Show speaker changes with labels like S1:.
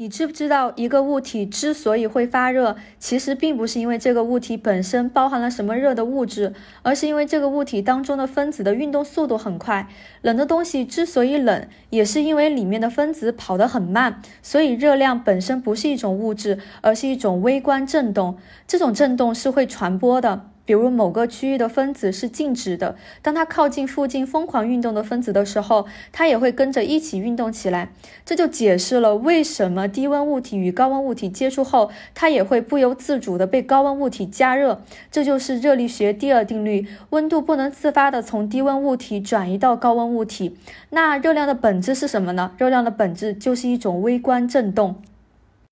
S1: 你知不知道，一个物体之所以会发热，其实并不是因为这个物体本身包含了什么热的物质，而是因为这个物体当中的分子的运动速度很快。冷的东西之所以冷，也是因为里面的分子跑得很慢。所以热量本身不是一种物质，而是一种微观振动。这种振动是会传播的。比如某个区域的分子是静止的，当它靠近附近疯狂运动的分子的时候，它也会跟着一起运动起来。这就解释了为什么低温物体与高温物体接触后，它也会不由自主的被高温物体加热。这就是热力学第二定律：温度不能自发的从低温物体转移到高温物体。那热量的本质是什么呢？热量的本质就是一种微观振动。